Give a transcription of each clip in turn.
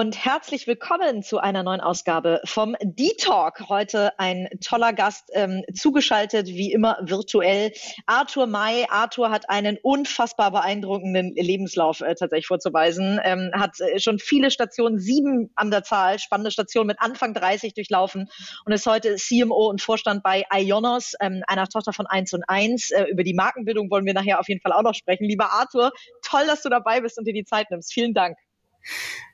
Und herzlich willkommen zu einer neuen Ausgabe vom D-Talk. Heute ein toller Gast ähm, zugeschaltet, wie immer virtuell. Arthur May. Arthur hat einen unfassbar beeindruckenden Lebenslauf äh, tatsächlich vorzuweisen. Ähm, hat äh, schon viele Stationen, sieben an der Zahl, spannende Stationen mit Anfang 30 durchlaufen und ist heute CMO und Vorstand bei Ionos, ähm, einer Tochter von 1 und 1. Äh, über die Markenbildung wollen wir nachher auf jeden Fall auch noch sprechen. Lieber Arthur, toll, dass du dabei bist und dir die Zeit nimmst. Vielen Dank.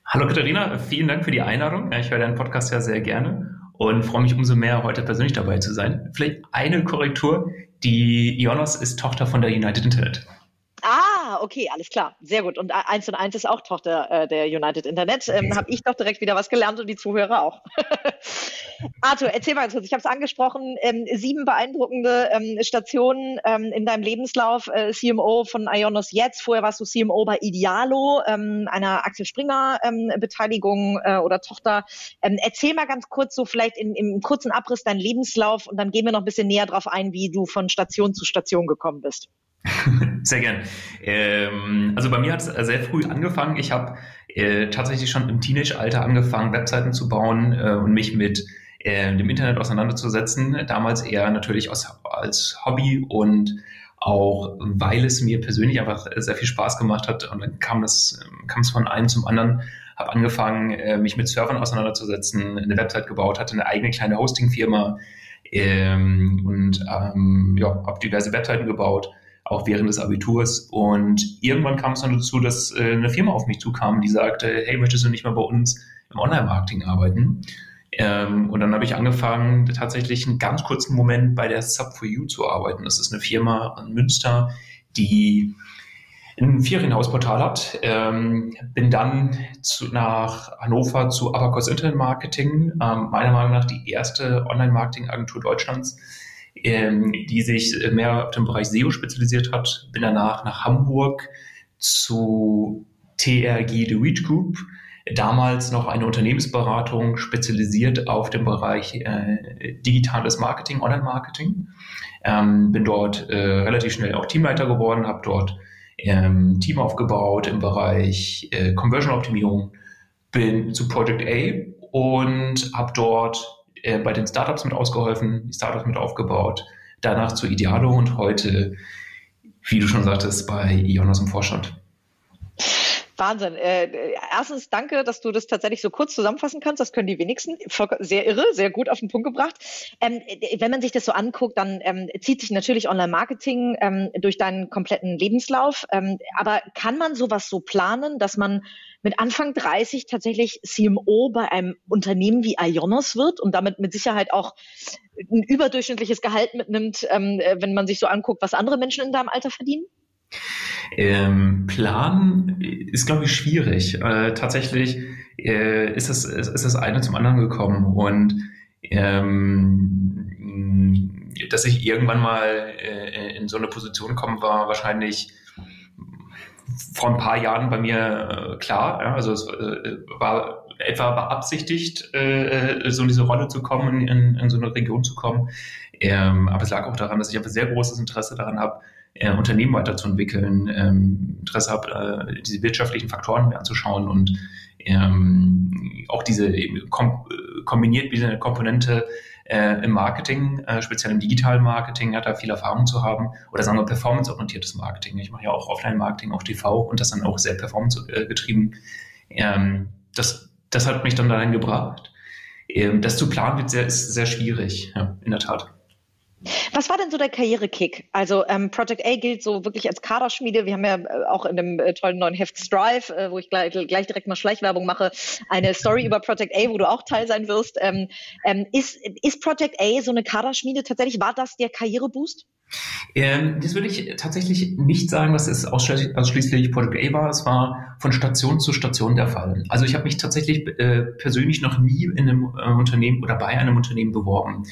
Hallo Katharina, vielen Dank für die Einladung. Ich höre deinen Podcast ja sehr gerne und freue mich umso mehr, heute persönlich dabei zu sein. Vielleicht eine Korrektur. Die Ionos ist Tochter von der United Internet. Ah, okay, alles klar. Sehr gut. Und 1 und 1 ist auch Tochter äh, der United Internet. Ähm, Habe ich doch direkt wieder was gelernt und die Zuhörer auch. Arthur, erzähl mal ganz kurz. Ich habe es angesprochen. Ähm, sieben beeindruckende ähm, Stationen ähm, in deinem Lebenslauf. Äh, CMO von Ionos jetzt. Vorher warst du CMO bei Idealo, ähm, einer Axel Springer ähm, Beteiligung äh, oder Tochter. Erzähl mal ganz kurz so vielleicht in, im kurzen Abriss deinen Lebenslauf und dann gehen wir noch ein bisschen näher darauf ein, wie du von Station zu Station gekommen bist. Sehr gern. Ähm, also bei mir hat es sehr früh angefangen. Ich habe äh, tatsächlich schon im Teenage-Alter angefangen, Webseiten zu bauen äh, und mich mit äh, dem Internet auseinanderzusetzen. Damals eher natürlich aus, als Hobby und auch weil es mir persönlich einfach sehr viel Spaß gemacht hat. Und dann kam das, kam es von einem zum anderen. Habe angefangen, äh, mich mit Servern auseinanderzusetzen, eine Website gebaut, hatte eine eigene kleine Hosting-Firma ähm, und ähm, ja, habe diverse Webseiten gebaut auch während des Abiturs. Und irgendwann kam es dann dazu, dass äh, eine Firma auf mich zukam, die sagte, hey, möchtest du nicht mal bei uns im Online-Marketing arbeiten? Ähm, und dann habe ich angefangen, tatsächlich einen ganz kurzen Moment bei der Sub4U zu arbeiten. Das ist eine Firma in Münster, die ein Ferienhausportal hat. Ähm, bin dann zu, nach Hannover zu Abacus Internet Marketing, ähm, meiner Meinung nach die erste Online-Marketing-Agentur Deutschlands, ähm, die sich mehr auf den Bereich SEO spezialisiert hat. Bin danach nach Hamburg zu TRG The Reach Group, damals noch eine Unternehmensberatung spezialisiert auf den Bereich äh, digitales Marketing, Online-Marketing. Ähm, bin dort äh, relativ schnell auch Teamleiter geworden, habe dort ähm, Team aufgebaut im Bereich äh, Conversion-Optimierung, bin zu Project A und habe dort äh, bei den Startups mit ausgeholfen, die Startups mit aufgebaut, danach zu Idealo und heute, wie du schon sagtest, bei Ionos im Vorstand. Wahnsinn. Äh, erstens danke, dass du das tatsächlich so kurz zusammenfassen kannst. Das können die wenigsten. Sehr irre, sehr gut auf den Punkt gebracht. Ähm, wenn man sich das so anguckt, dann ähm, zieht sich natürlich Online-Marketing ähm, durch deinen kompletten Lebenslauf. Ähm, aber kann man sowas so planen, dass man mit Anfang 30 tatsächlich CMO bei einem Unternehmen wie Ionos wird und damit mit Sicherheit auch ein überdurchschnittliches Gehalt mitnimmt, ähm, äh, wenn man sich so anguckt, was andere Menschen in deinem Alter verdienen? Ähm, Plan ist, glaube ich, schwierig. Äh, tatsächlich äh, ist, das, ist das eine zum anderen gekommen und ähm, dass ich irgendwann mal äh, in so eine Position kommen war wahrscheinlich vor ein paar Jahren bei mir äh, klar. Ja? Also es äh, war etwa beabsichtigt, äh, so in diese Rolle zu kommen, in, in so eine Region zu kommen. Ähm, aber es lag auch daran, dass ich aber sehr großes Interesse daran habe, äh, Unternehmen weiterzuentwickeln, ähm, Interesse habe, äh, diese wirtschaftlichen Faktoren mir anzuschauen und ähm, auch diese kom kombiniert wie eine Komponente äh, im Marketing, äh, speziell im digitalen Marketing, hat da viel Erfahrung zu haben oder sagen wir performanceorientiertes Marketing. Ich mache ja auch Offline-Marketing auf TV und das dann auch sehr performance-getrieben. Ähm, das, das hat mich dann dahin gebracht. Ähm, das zu planen wird sehr, ist sehr schwierig, ja, in der Tat. Was war denn so der Karrierekick? Also ähm, Project A gilt so wirklich als Kaderschmiede. Wir haben ja äh, auch in dem äh, tollen neuen Heft Strive, äh, wo ich gleich, gleich direkt mal Schleichwerbung mache, eine Story über Project A, wo du auch Teil sein wirst. Ähm, ähm, ist, ist Project A so eine Kaderschmiede tatsächlich? War das der Karriereboost? Ähm, das würde ich tatsächlich nicht sagen, dass es ausschließlich, ausschließlich Project A war. Es war von Station zu Station der Fall. Also ich habe mich tatsächlich äh, persönlich noch nie in einem äh, Unternehmen oder bei einem Unternehmen beworben.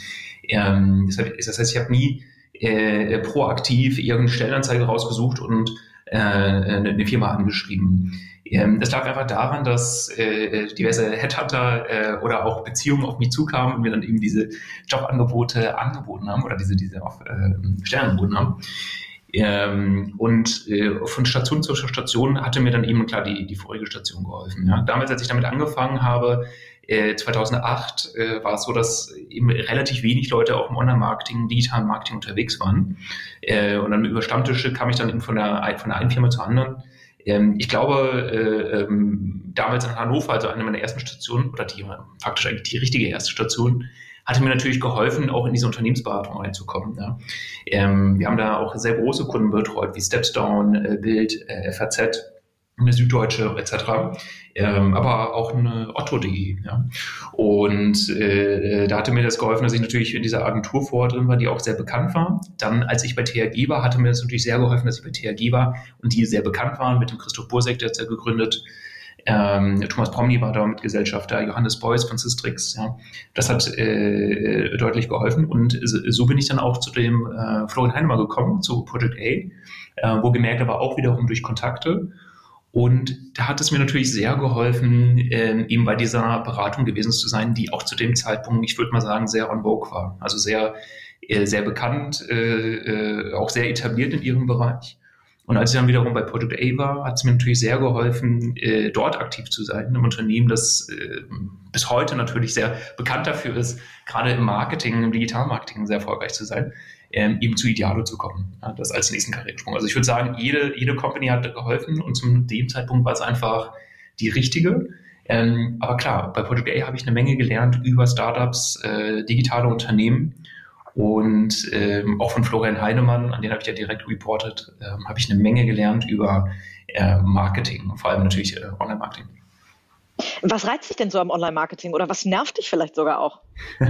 Ähm, das, heißt, ich habe nie äh, proaktiv irgendeine Stellenanzeige rausgesucht und äh, eine Firma angeschrieben. Ähm, das lag einfach daran, dass äh, diverse Headhunter äh, oder auch Beziehungen auf mich zukamen und mir dann eben diese Jobangebote angeboten haben oder diese, diese auf, äh, Stellen angeboten haben. Ähm, und äh, von Station zu Station hatte mir dann eben klar die, die vorige Station geholfen. Ja. Damals, als ich damit angefangen habe, 2008 äh, äh, war es so, dass eben relativ wenig Leute auch im Online-Marketing, digitalen Marketing unterwegs waren. Äh, und dann über Stammtische kam ich dann eben von der, von der einen Firma zur anderen. Ähm, ich glaube, äh, ähm, damals in Hannover, also eine meiner ersten Stationen, oder die faktisch eigentlich die richtige erste Station, hatte mir natürlich geholfen, auch in diese Unternehmensberatung reinzukommen. Ja. Ähm, wir haben da auch sehr große Kunden betreut, wie Stepstone, äh, Bild, äh, FAZ, eine Süddeutsche etc., ähm, aber auch eine Otto.de. Ja. Und äh, da hatte mir das geholfen, dass ich natürlich in dieser Agentur vorher drin war, die auch sehr bekannt war. Dann, als ich bei THG war, hatte mir das natürlich sehr geholfen, dass ich bei THG war und die sehr bekannt waren, mit dem Christoph Bursek, der hat ja gegründet. Ähm, Thomas Promny war da mit Gesellschafter, Johannes Beuys von Systrix. Ja. Das hat äh, deutlich geholfen und so bin ich dann auch zu dem äh, Florian Heinemann gekommen, zu Project A, äh, wo gemerkt aber auch wiederum durch Kontakte und da hat es mir natürlich sehr geholfen, ähm, eben bei dieser Beratung gewesen zu sein, die auch zu dem Zeitpunkt, ich würde mal sagen, sehr on vogue war. Also sehr, äh, sehr bekannt, äh, äh, auch sehr etabliert in ihrem Bereich. Und als ich dann wiederum bei Project A war, hat es mir natürlich sehr geholfen, äh, dort aktiv zu sein, in einem Unternehmen, das äh, bis heute natürlich sehr bekannt dafür ist, gerade im Marketing, im Digitalmarketing sehr erfolgreich zu sein ähm, eben zu Idealo zu kommen. Ja, das als nächsten Karrieresprung. Also ich würde sagen, jede, jede Company hat geholfen und zum dem Zeitpunkt war es einfach die richtige. Ähm, aber klar, bei Project A habe ich eine Menge gelernt über Startups, äh, digitale Unternehmen und ähm, auch von Florian Heinemann, an den habe ich ja direkt reported, ähm, habe ich eine Menge gelernt über äh, Marketing, vor allem natürlich äh, Online-Marketing. Was reizt dich denn so am Online-Marketing oder was nervt dich vielleicht sogar auch?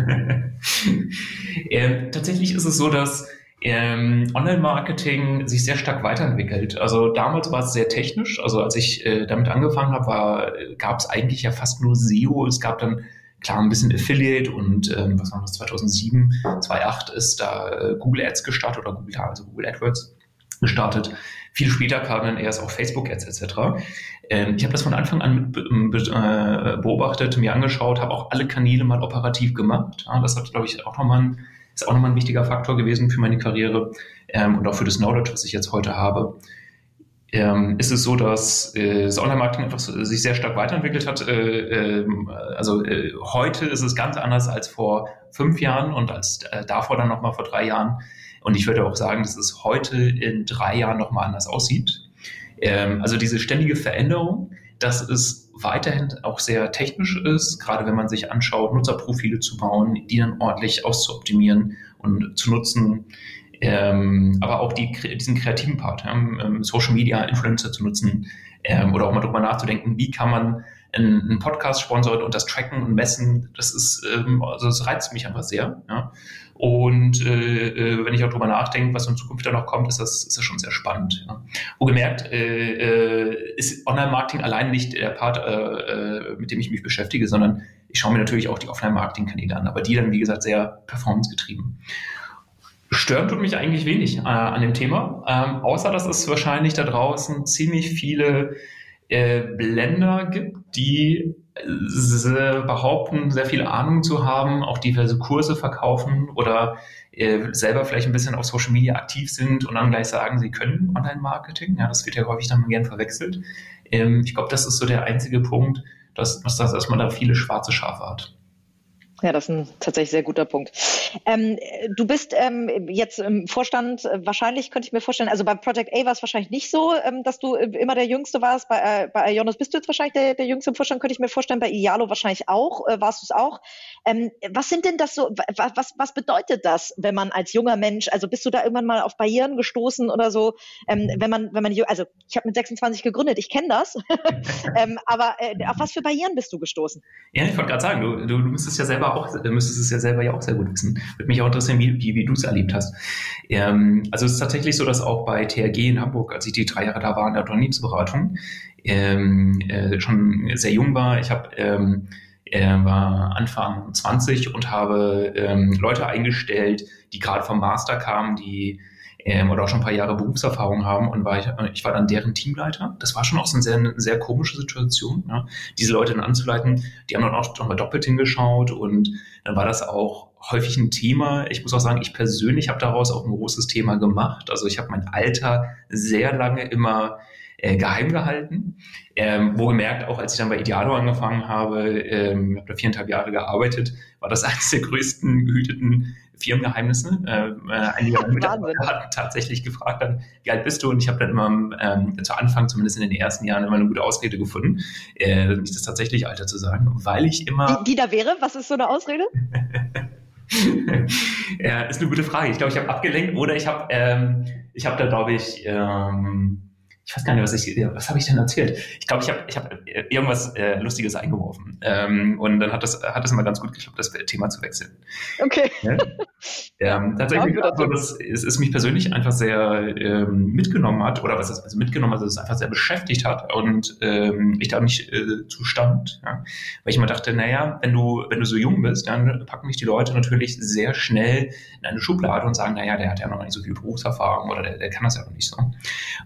ähm, tatsächlich ist es so, dass ähm, Online-Marketing sich sehr stark weiterentwickelt. Also damals war es sehr technisch. Also als ich äh, damit angefangen habe, gab es eigentlich ja fast nur SEO. Es gab dann klar ein bisschen Affiliate und ähm, was war das 2007, 2008 ist da äh, Google Ads gestartet oder Google, also Google AdWords gestartet. Viel später kamen dann erst auch Facebook-Ads etc. Ähm, ich habe das von Anfang an be äh, beobachtet, mir angeschaut, habe auch alle Kanäle mal operativ gemacht. Ja, das hat, glaube ich, auch nochmal ein, ist auch nochmal ein wichtiger Faktor gewesen für meine Karriere ähm, und auch für das Knowledge, was ich jetzt heute habe. Ähm, ist es so, dass äh, das Online-Marketing einfach so, sich sehr stark weiterentwickelt hat. Äh, äh, also äh, heute ist es ganz anders als vor fünf Jahren und als äh, davor dann nochmal vor drei Jahren. Und ich würde auch sagen, dass es heute in drei Jahren nochmal anders aussieht. Ähm, also diese ständige Veränderung, dass es weiterhin auch sehr technisch ist, gerade wenn man sich anschaut, Nutzerprofile zu bauen, die dann ordentlich auszuoptimieren und zu nutzen. Ähm, aber auch die, diesen kreativen Part, ähm, Social Media, Influencer zu nutzen ähm, oder auch mal drüber nachzudenken, wie kann man einen, Podcast sponsort und das Tracken und Messen, das ist, ähm, also das reizt mich einfach sehr. Ja. Und äh, äh, wenn ich auch drüber nachdenke, was in Zukunft da noch kommt, ist das, ist das schon sehr spannend. Ja. Wo gemerkt, äh, äh, ist Online-Marketing allein nicht der Part, äh, äh, mit dem ich mich beschäftige, sondern ich schaue mir natürlich auch die Offline-Marketing-Kanäle an, aber die dann, wie gesagt, sehr performancegetrieben. Stören tut mich eigentlich wenig äh, an dem Thema, ähm, außer dass es wahrscheinlich da draußen ziemlich viele äh, Blender gibt, die behaupten, sehr viel Ahnung zu haben, auch diverse Kurse verkaufen oder äh, selber vielleicht ein bisschen auf Social Media aktiv sind und dann gleich sagen, sie können Online-Marketing. Ja, das wird ja häufig dann gern verwechselt. Ähm, ich glaube, das ist so der einzige Punkt, dass, dass, dass man da viele schwarze Schafe hat. Ja, das ist ein tatsächlich sehr guter Punkt. Ähm, du bist ähm, jetzt im Vorstand, wahrscheinlich könnte ich mir vorstellen, also bei Project A war es wahrscheinlich nicht so, ähm, dass du äh, immer der Jüngste warst. Bei, äh, bei Jonas bist du jetzt wahrscheinlich der, der Jüngste im Vorstand, könnte ich mir vorstellen. Bei Ialo wahrscheinlich auch, äh, warst du es auch. Ähm, was sind denn das so, was, was bedeutet das, wenn man als junger Mensch, also bist du da irgendwann mal auf Barrieren gestoßen oder so, ähm, wenn man, wenn man, also ich habe mit 26 gegründet, ich kenne das, ähm, aber äh, auf was für Barrieren bist du gestoßen? Ja, ich wollte gerade sagen, du, du, du müsstest ja selber auch, müsstest es ja selber ja auch sehr gut wissen. Würde mich auch interessieren, wie, wie, wie du es erlebt hast. Ähm, also es ist tatsächlich so, dass auch bei THG in Hamburg, als ich die drei Jahre da war in der Unternehmensberatung, ähm, äh, schon sehr jung war. Ich habe ähm, äh, war Anfang 20 und habe ähm, Leute eingestellt, die gerade vom Master kamen, die ähm, oder auch schon ein paar Jahre Berufserfahrung haben und war ich, ich war dann deren Teamleiter. Das war schon auch so eine sehr, eine sehr komische Situation, ja, diese Leute dann anzuleiten. Die haben dann auch noch mal doppelt hingeschaut und dann war das auch häufig ein Thema. Ich muss auch sagen, ich persönlich habe daraus auch ein großes Thema gemacht. Also ich habe mein Alter sehr lange immer äh, geheim gehalten. Ähm, wo gemerkt, auch als ich dann bei Idealo angefangen habe, ähm, habe da viereinhalb Jahre gearbeitet, war das eines der größten gehüteten Firmengeheimnisse. Ähm, äh, einige Mitarbeiter hatten tatsächlich gefragt dann, wie alt bist du? Und ich habe dann immer ähm, zu Anfang, zumindest in den ersten Jahren, immer eine gute Ausrede gefunden, äh, nicht das tatsächliche Alter zu sagen, weil ich immer... Die, die da wäre? Was ist so eine Ausrede? ja, ist eine gute Frage. Ich glaube, ich habe abgelenkt oder ich habe ähm, ich habe da, glaube ich, ähm, ich weiß gar nicht, was ich, was habe ich denn erzählt? Ich glaube, ich habe ich hab irgendwas äh, Lustiges eingeworfen. Ähm, und dann hat das, hat das immer ganz gut geklappt, das Thema zu wechseln. Okay. Ja? ähm, tatsächlich, also, dass es, es mich persönlich einfach sehr ähm, mitgenommen hat, oder was es also mitgenommen hat, also es einfach sehr beschäftigt hat und ähm, ich da nicht äh, zustand. Ja? Weil ich immer dachte, naja, wenn du, wenn du so jung bist, dann packen mich die Leute natürlich sehr schnell in eine Schublade und sagen, naja, der hat ja noch nicht so viel Berufserfahrung oder der, der kann das ja noch nicht so.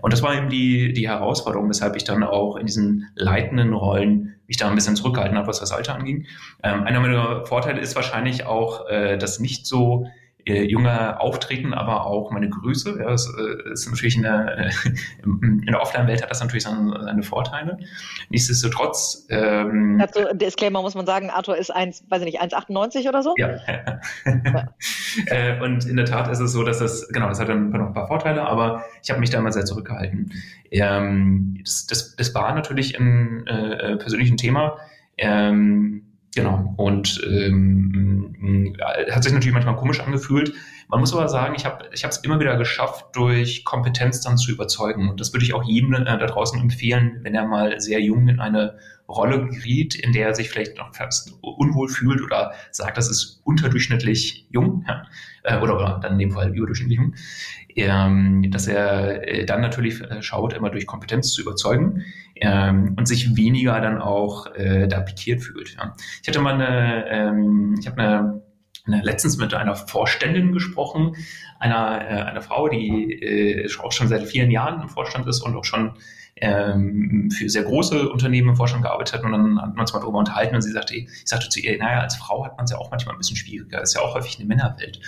Und das war eben die die, Herausforderung, weshalb ich dann auch in diesen leitenden Rollen mich da ein bisschen zurückgehalten habe, was das Alter anging. Ähm, einer meiner Vorteile ist wahrscheinlich auch, äh, dass nicht so äh, junge Auftreten, aber auch meine Größe. Ja, das äh, ist natürlich in der, äh, in der Offline-Welt hat das natürlich seine, seine Vorteile. Nichtsdestotrotz. Ähm, also, Disclaimer muss man sagen, Arthur ist 1, weiß ich nicht, 1,98 oder so? Ja. ja. äh, und in der Tat ist es so, dass das, genau, das hat dann noch ein paar Vorteile, aber ich habe mich da mal sehr zurückgehalten. Ähm, das, das, das war natürlich ein äh, persönliches Thema. Ähm, Genau. Und ähm, hat sich natürlich manchmal komisch angefühlt. Man muss aber sagen, ich habe ich es immer wieder geschafft, durch Kompetenz dann zu überzeugen. Und das würde ich auch jedem äh, da draußen empfehlen, wenn er mal sehr jung in eine Rolle geriet, in der er sich vielleicht noch fast unwohl fühlt oder sagt, das ist unterdurchschnittlich jung, ja, äh, oder, oder dann in dem Fall überdurchschnittlich jung, ähm, dass er äh, dann natürlich äh, schaut, immer durch Kompetenz zu überzeugen ähm, und sich weniger dann auch äh, da pikiert fühlt. Ja. Ich hatte mal eine, ähm, ich habe eine letztens mit einer Vorständin gesprochen, einer, äh, einer Frau, die äh, auch schon seit vielen Jahren im Vorstand ist und auch schon ähm, für sehr große Unternehmen im Vorstand gearbeitet hat und dann hat man uns mal darüber unterhalten und sie sagte, ich sagte zu ihr, naja, als Frau hat man es ja auch manchmal ein bisschen schwieriger, ist ja auch häufig eine Männerwelt.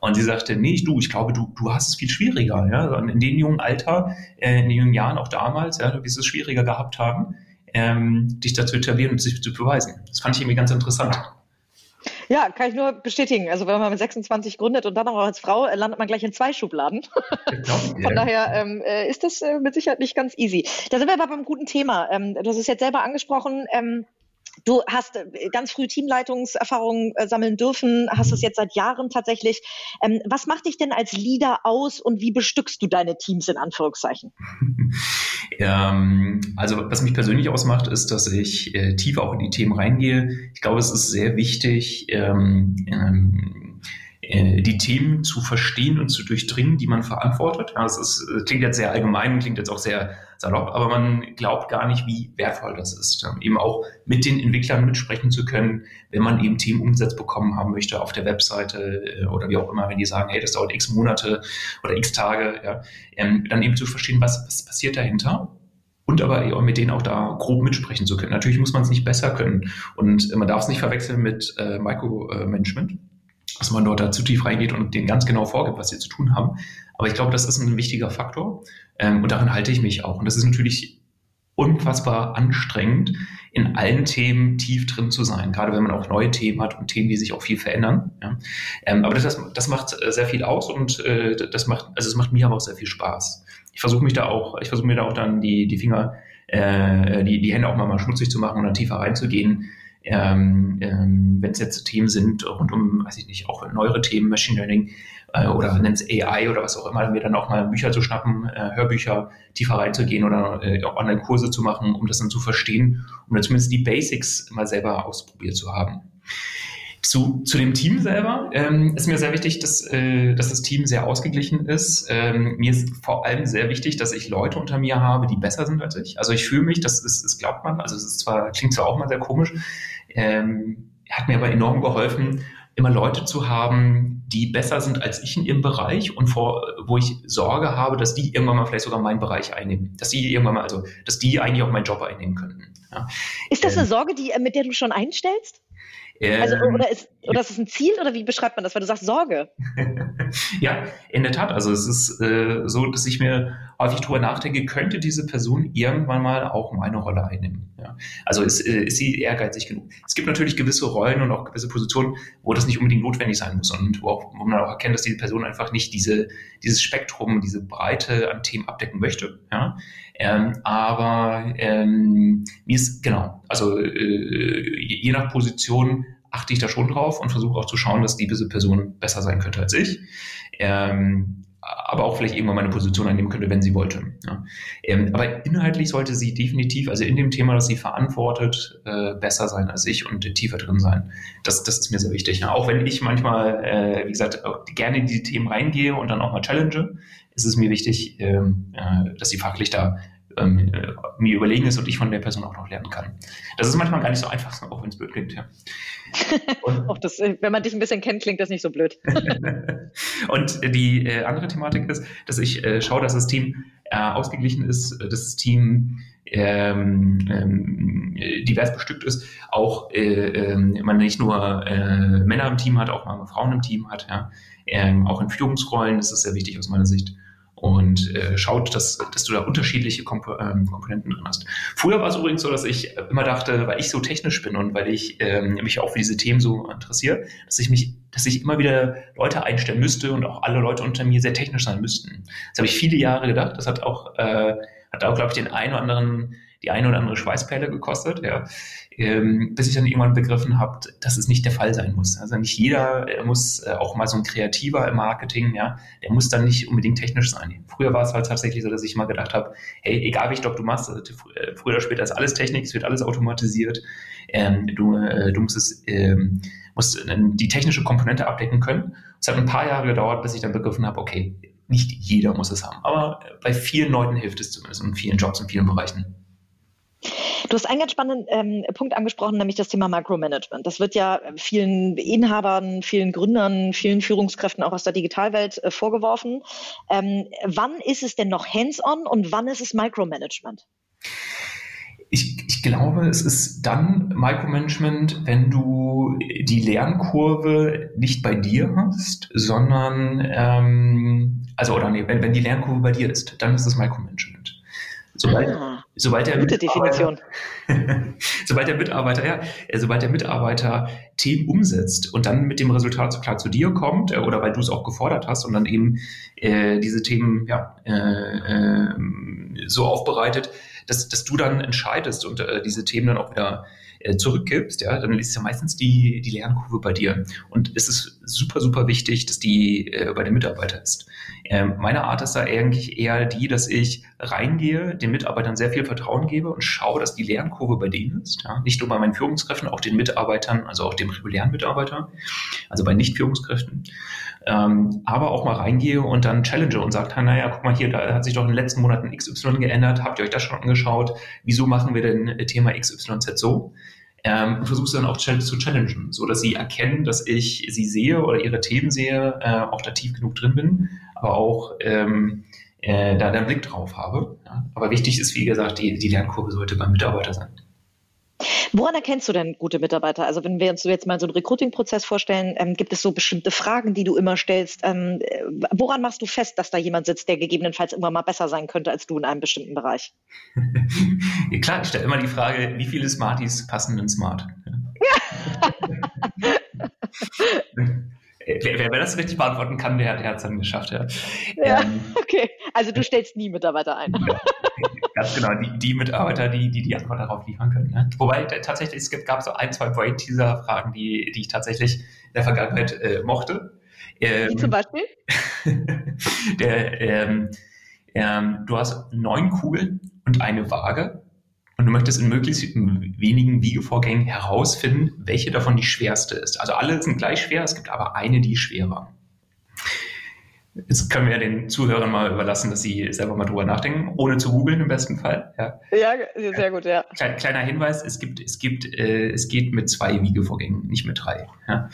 Und sie sagte, nee, du, ich glaube, du, du hast es viel schwieriger. Ja? In dem jungen Alter, äh, in den jungen Jahren, auch damals, ja, du wirst es schwieriger gehabt haben, ähm, dich dazu etablieren und sich zu beweisen. Das fand ich irgendwie ganz interessant. Ja, kann ich nur bestätigen. Also wenn man mit 26 gründet und dann auch als Frau, äh, landet man gleich in zwei Schubladen. Genau, Von ja. daher ähm, äh, ist das äh, mit Sicherheit nicht ganz easy. Da sind wir aber beim guten Thema. Ähm, du hast es jetzt selber angesprochen. Ähm, Du hast äh, ganz früh Teamleitungserfahrungen äh, sammeln dürfen, hast es jetzt seit Jahren tatsächlich. Ähm, was macht dich denn als Leader aus und wie bestückst du deine Teams in Anführungszeichen? ähm, also was mich persönlich ausmacht, ist, dass ich äh, tiefer auch in die Themen reingehe. Ich glaube, es ist sehr wichtig, ähm, ähm, äh, die Themen zu verstehen und zu durchdringen, die man verantwortet. Ja, das ist, klingt jetzt sehr allgemein, klingt jetzt auch sehr salopp, aber man glaubt gar nicht, wie wertvoll das ist. Eben auch mit den Entwicklern mitsprechen zu können, wenn man eben Themen umgesetzt bekommen haben möchte auf der Webseite äh, oder wie auch immer, wenn die sagen, hey, das dauert x Monate oder x Tage, ja, ähm, dann eben zu verstehen, was, was passiert dahinter und aber mit denen auch da grob mitsprechen zu können. Natürlich muss man es nicht besser können und man darf es nicht verwechseln mit äh, Micromanagement dass man dort da zu tief reingeht und denen ganz genau vorgibt, was sie zu tun haben. Aber ich glaube, das ist ein wichtiger Faktor ähm, und daran halte ich mich auch. Und das ist natürlich unfassbar anstrengend, in allen Themen tief drin zu sein, gerade wenn man auch neue Themen hat und Themen, die sich auch viel verändern. Ja. Ähm, aber das, das macht äh, sehr viel aus und äh, das macht, also es macht mir aber auch sehr viel Spaß. Ich versuche mich da auch, ich versuche mir da auch dann die, die Finger, äh, die, die Hände auch mal, mal schmutzig zu machen und dann tiefer reinzugehen, ähm, ähm, wenn es jetzt Themen sind rund um, weiß ich nicht, auch neuere Themen, Machine Learning äh, oder nennt es AI oder was auch immer, mir dann auch mal Bücher zu schnappen, äh, Hörbücher tiefer reinzugehen oder äh, auch Online-Kurse zu machen, um das dann zu verstehen, um dann zumindest die Basics mal selber ausprobiert zu haben. Zu, zu dem Team selber ähm, ist mir sehr wichtig, dass, äh, dass das Team sehr ausgeglichen ist. Ähm, mir ist vor allem sehr wichtig, dass ich Leute unter mir habe, die besser sind als ich. Also ich fühle mich, das, ist, das glaubt man, also es ist zwar, klingt zwar auch mal sehr komisch, ähm, hat mir aber enorm geholfen, immer Leute zu haben, die besser sind als ich in ihrem Bereich und vor, wo ich Sorge habe, dass die irgendwann mal vielleicht sogar meinen Bereich einnehmen. Dass die irgendwann mal, also, dass die eigentlich auch meinen Job einnehmen könnten. Ja. Ist das eine ähm, Sorge, die, mit der du schon einstellst? Also, ähm, oder, ist, oder ist es ein Ziel oder wie beschreibt man das, weil du sagst Sorge? ja, in der Tat. Also es ist äh, so, dass ich mir häufig darüber nachdenke, könnte diese Person irgendwann mal auch meine Rolle einnehmen? Ja? Also ist, äh, ist sie ehrgeizig genug? Es gibt natürlich gewisse Rollen und auch gewisse Positionen, wo das nicht unbedingt notwendig sein muss und wo, auch, wo man auch erkennt, dass diese Person einfach nicht diese, dieses Spektrum, diese Breite an Themen abdecken möchte. Ja? Ähm, aber ähm, wie ist, genau, also äh, je nach Position achte ich da schon drauf und versuche auch zu schauen, dass diese Person besser sein könnte als ich. Ähm, aber auch vielleicht irgendwann meine Position einnehmen könnte, wenn sie wollte. Ja. Ähm, aber inhaltlich sollte sie definitiv, also in dem Thema, das sie verantwortet, äh, besser sein als ich und tiefer drin sein. Das, das ist mir sehr wichtig. Ja. Auch wenn ich manchmal, äh, wie gesagt, gerne in die Themen reingehe und dann auch mal challenge, ist es mir wichtig, ähm, äh, dass sie fachlich da ähm, äh, mir überlegen ist und ich von der Person auch noch lernen kann. Das ist manchmal gar nicht so einfach, auch wenn es blöd klingt. Ja. auch das, äh, wenn man dich ein bisschen kennt, klingt das nicht so blöd. und die äh, andere Thematik ist, dass ich äh, schaue, dass das Team äh, ausgeglichen ist, dass das Team ähm, ähm, divers bestückt ist, auch äh, ähm, man nicht nur äh, Männer im Team hat, auch mal Frauen im Team hat, ja. Ähm, auch in Führungsrollen das ist sehr wichtig aus meiner Sicht und äh, schaut, dass, dass du da unterschiedliche Komp ähm, Komponenten drin hast. Früher war es übrigens so, dass ich immer dachte, weil ich so technisch bin und weil ich ähm, mich auch für diese Themen so interessiere, dass ich mich, dass ich immer wieder Leute einstellen müsste und auch alle Leute unter mir sehr technisch sein müssten. Das habe ich viele Jahre gedacht. Das hat auch, äh, hat auch, glaube ich, den einen oder anderen die eine oder andere Schweißperle gekostet, ja, ähm, bis ich dann irgendwann begriffen habe, dass es nicht der Fall sein muss. Also nicht jeder muss äh, auch mal so ein Kreativer im Marketing, ja, der muss dann nicht unbedingt technisch sein. Früher war es halt tatsächlich so, dass ich mal gedacht habe, hey, egal welchen Job du machst, also, äh, früher oder später ist alles Technik, es wird alles automatisiert, ähm, du, äh, du musst es ähm, musst die technische Komponente abdecken können. Es hat ein paar Jahre gedauert, bis ich dann begriffen habe, okay, nicht jeder muss es haben, aber bei vielen Leuten hilft es zumindest in vielen Jobs, in vielen Bereichen. Du hast einen ganz spannenden ähm, Punkt angesprochen, nämlich das Thema Micromanagement. Das wird ja vielen Inhabern, vielen Gründern, vielen Führungskräften auch aus der Digitalwelt äh, vorgeworfen. Ähm, wann ist es denn noch hands-on und wann ist es Micromanagement? Ich, ich, glaube, es ist dann Micromanagement, wenn du die Lernkurve nicht bei dir hast, sondern, ähm, also, oder nee, wenn, wenn die Lernkurve bei dir ist, dann ist es Micromanagement. Sobald, ah. Sobald der Gute Definition. sobald der Mitarbeiter, ja, äh, sobald der Mitarbeiter Themen umsetzt und dann mit dem Resultat so klar zu dir kommt, äh, oder weil du es auch gefordert hast und dann eben äh, diese Themen ja, äh, äh, so aufbereitet, dass, dass du dann entscheidest und äh, diese Themen dann auch wieder äh, zurückgibst, ja, dann ist ja meistens die, die Lernkurve bei dir. Und es ist super, super wichtig, dass die äh, bei den Mitarbeitern ist. Ähm, meine Art ist da eigentlich eher die, dass ich reingehe, den Mitarbeitern sehr viel Vertrauen gebe und schaue, dass die Lernkurve bei denen ist. Ja? Nicht nur bei meinen Führungskräften, auch den Mitarbeitern, also auch dem regulären Mitarbeiter, also bei Nicht-Führungskräften. Ähm, aber auch mal reingehe und dann challenge und sage, naja, guck mal hier, da hat sich doch in den letzten Monaten XY geändert, habt ihr euch das schon angeschaut? Wieso machen wir denn Thema XYZ so? ähm, und versuche dann auch zu challengen, so dass sie erkennen, dass ich sie sehe oder ihre Themen sehe, äh, auch da tief genug drin bin, aber auch ähm, äh, da einen Blick drauf habe. Ja. Aber wichtig ist, wie gesagt, die, die Lernkurve sollte beim Mitarbeiter sein. Woran erkennst du denn gute Mitarbeiter? Also wenn wir uns jetzt mal so einen Recruiting-Prozess vorstellen, ähm, gibt es so bestimmte Fragen, die du immer stellst? Ähm, äh, woran machst du fest, dass da jemand sitzt, der gegebenenfalls immer mal besser sein könnte als du in einem bestimmten Bereich? ja, klar, ich stelle immer die Frage, wie viele Smarties passen in Smart? wer, wer, das richtig beantworten kann, der, der hat es dann geschafft. Ja. ja ähm, okay, also du stellst nie Mitarbeiter ein. Ganz genau, die, die Mitarbeiter, die, die die Antwort darauf liefern können. Ne? Wobei tatsächlich, es gab so ein, zwei Brain-Teaser-Fragen, die, die ich tatsächlich in der Vergangenheit äh, mochte. Ähm, Wie zum Beispiel? der, ähm, ähm, du hast neun Kugeln und eine Waage und du möchtest in möglichst wenigen Wiegevorgängen herausfinden, welche davon die schwerste ist. Also alle sind gleich schwer, es gibt aber eine, die schwerer. Jetzt können wir ja den Zuhörern mal überlassen, dass sie selber mal drüber nachdenken, ohne zu googeln im besten Fall. Ja, ja sehr gut, ja. Kleiner Hinweis, es gibt, es gibt, äh, es geht mit zwei Wiegevorgängen, nicht mit drei. Ja.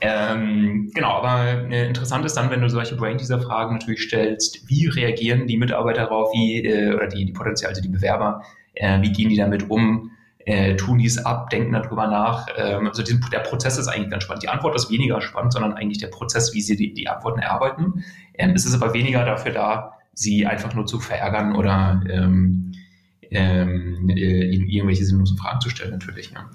Ähm, genau, aber äh, interessant ist dann, wenn du solche Brain-Teaser-Fragen natürlich stellst, wie reagieren die Mitarbeiter darauf, wie, äh, oder die, die potenziell, also die Bewerber, äh, wie gehen die damit um? äh, tun dies ab, denken darüber nach. Ähm, also diesen, der Prozess ist eigentlich ganz spannend. Die Antwort ist weniger spannend, sondern eigentlich der Prozess, wie sie die, die Antworten erarbeiten. Ähm, es ist aber weniger dafür da, sie einfach nur zu verärgern oder ähm, ähm, äh, ihnen irgendwelche sinnlosen Fragen zu stellen, natürlich. Ja.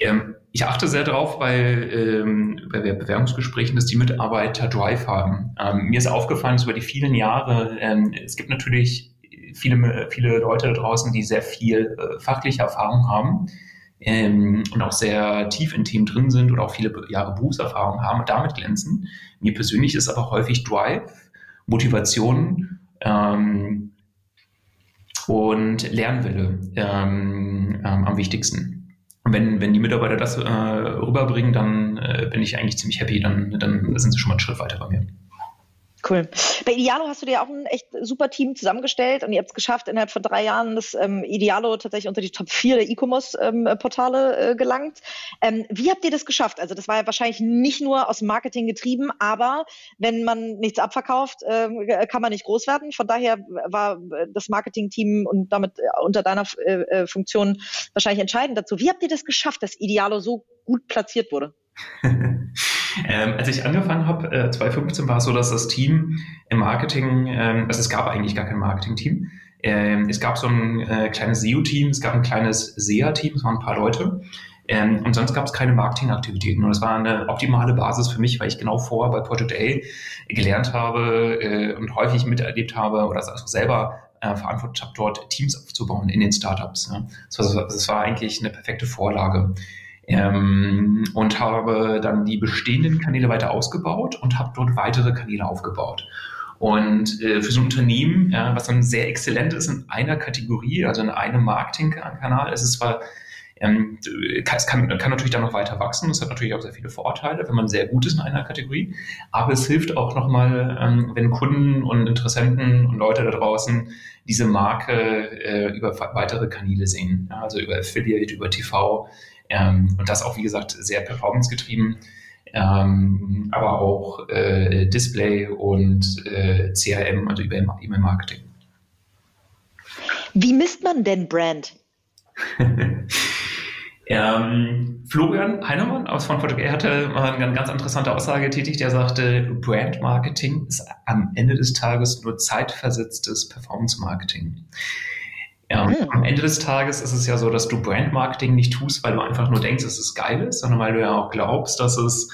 Ähm, ich achte sehr darauf bei, ähm, bei Bewerbungsgesprächen, dass die Mitarbeiter Drive haben. Ähm, mir ist aufgefallen, dass über die vielen Jahre, ähm, es gibt natürlich viele, viele Leute da draußen, die sehr viel äh, fachliche Erfahrung haben ähm, und auch sehr tief in Themen drin sind oder auch viele Jahre Berufserfahrung haben und damit glänzen. Mir persönlich ist aber häufig Drive, Motivation ähm, und Lernwille ähm, am wichtigsten. Und wenn, wenn die Mitarbeiter das äh, rüberbringen, dann äh, bin ich eigentlich ziemlich happy, dann, dann sind sie schon mal einen Schritt weiter bei mir. Cool. Bei Idealo hast du dir auch ein echt super Team zusammengestellt und ihr habt es geschafft, innerhalb von drei Jahren das ähm, Idealo tatsächlich unter die Top 4 der E-Commerce-Portale ähm, äh, gelangt. Ähm, wie habt ihr das geschafft? Also das war ja wahrscheinlich nicht nur aus Marketing getrieben, aber wenn man nichts abverkauft, äh, kann man nicht groß werden. Von daher war das Marketing-Team und damit äh, unter deiner äh, äh, Funktion wahrscheinlich entscheidend dazu. Wie habt ihr das geschafft, dass Idealo so gut platziert wurde? ähm, als ich angefangen habe, äh, 2015 war es so, dass das Team im Marketing, ähm, also es gab eigentlich gar kein Marketing-Team. Ähm, es gab so ein äh, kleines SEO-Team, es gab ein kleines SEA-Team, es waren ein paar Leute. Ähm, und sonst gab es keine Marketingaktivitäten. Und das war eine optimale Basis für mich, weil ich genau vorher bei Project A gelernt habe äh, und häufig miterlebt habe oder also selber äh, verantwortet habe, dort Teams aufzubauen in den Startups. Ja. Das, war, das war eigentlich eine perfekte Vorlage ähm, und habe dann die bestehenden Kanäle weiter ausgebaut und habe dort weitere Kanäle aufgebaut. Und äh, für so ein Unternehmen, ja, was dann sehr exzellent ist in einer Kategorie, also in einem Marketingkanal, ist es zwar ähm, es kann, kann natürlich dann noch weiter wachsen. Das hat natürlich auch sehr viele Vorteile, wenn man sehr gut ist in einer Kategorie. Aber es hilft auch nochmal, ähm, wenn Kunden und Interessenten und Leute da draußen diese Marke äh, über weitere Kanäle sehen. Also über Affiliate, über TV, ähm, und das auch, wie gesagt, sehr performancegetrieben, ähm, aber auch äh, Display und äh, CRM, also über E-Mail-Marketing. Wie misst man denn Brand? ähm, Florian Heinemann aus von Photogay hatte mal eine ganz interessante Aussage getätigt. Der sagte, Brand Marketing ist am Ende des Tages nur zeitversetztes Performance Marketing. Mhm. am Ende des Tages ist es ja so, dass du Brandmarketing nicht tust, weil du einfach nur denkst, dass es geil ist, sondern weil du ja auch glaubst, dass es,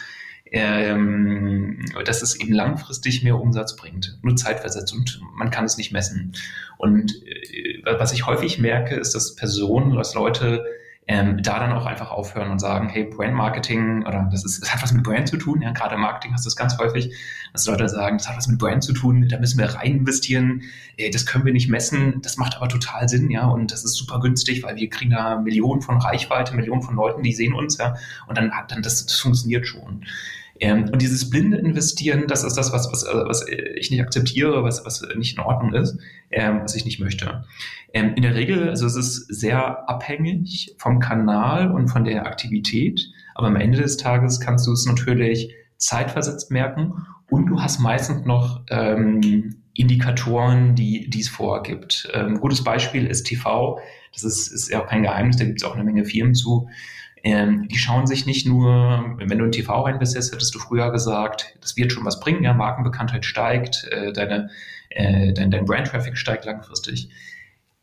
ähm, dass es eben langfristig mehr Umsatz bringt. Nur zeitversetzt und man kann es nicht messen. Und äh, was ich häufig merke, ist, dass Personen, dass Leute ähm, da dann auch einfach aufhören und sagen, hey, Brand Marketing oder das ist, das hat was mit Brand zu tun, ja, gerade im Marketing hast du das ganz häufig, dass Leute sagen, das hat was mit Brand zu tun, da müssen wir rein investieren, äh, das können wir nicht messen, das macht aber total Sinn, ja, und das ist super günstig, weil wir kriegen da Millionen von Reichweite, Millionen von Leuten, die sehen uns, ja, und dann hat dann das, das funktioniert schon. Ähm, und dieses blinde Investieren, das ist das, was, was, was ich nicht akzeptiere, was, was nicht in Ordnung ist, ähm, was ich nicht möchte. Ähm, in der Regel, also es ist sehr abhängig vom Kanal und von der Aktivität, aber am Ende des Tages kannst du es natürlich zeitversetzt merken und du hast meistens noch ähm, Indikatoren, die dies vorgibt. Ähm, gutes Beispiel ist TV. Das ist, ist ja auch kein Geheimnis, da gibt es auch eine Menge Firmen zu. Ähm, die schauen sich nicht nur, wenn du in TV rein bist, hättest du früher gesagt, das wird schon was bringen, ja, Markenbekanntheit steigt, äh, deine, äh, dein, dein Brand-Traffic steigt langfristig.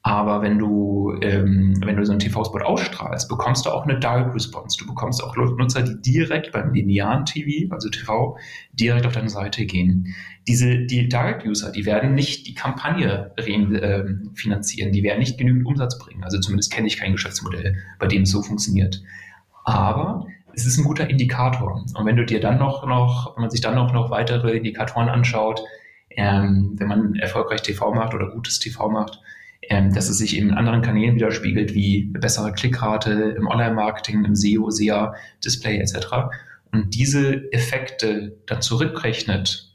Aber wenn du, ähm, wenn du so einen TV-Spot ausstrahlst, bekommst du auch eine Direct Response. Du bekommst auch Nutzer, die direkt beim linearen TV, also TV, direkt auf deine Seite gehen. Diese, die Direct-User, die werden nicht die Kampagne äh, finanzieren, die werden nicht genügend Umsatz bringen. Also zumindest kenne ich kein Geschäftsmodell, bei dem es so funktioniert. Aber es ist ein guter Indikator. Und wenn du dir dann noch, noch wenn man sich dann noch, noch weitere Indikatoren anschaut, ähm, wenn man erfolgreich TV macht oder gutes TV macht, ähm, dass es sich in anderen Kanälen widerspiegelt, wie eine bessere Klickrate im Online-Marketing, im SEO, SEA, Display etc. Und diese Effekte dann zurückrechnet,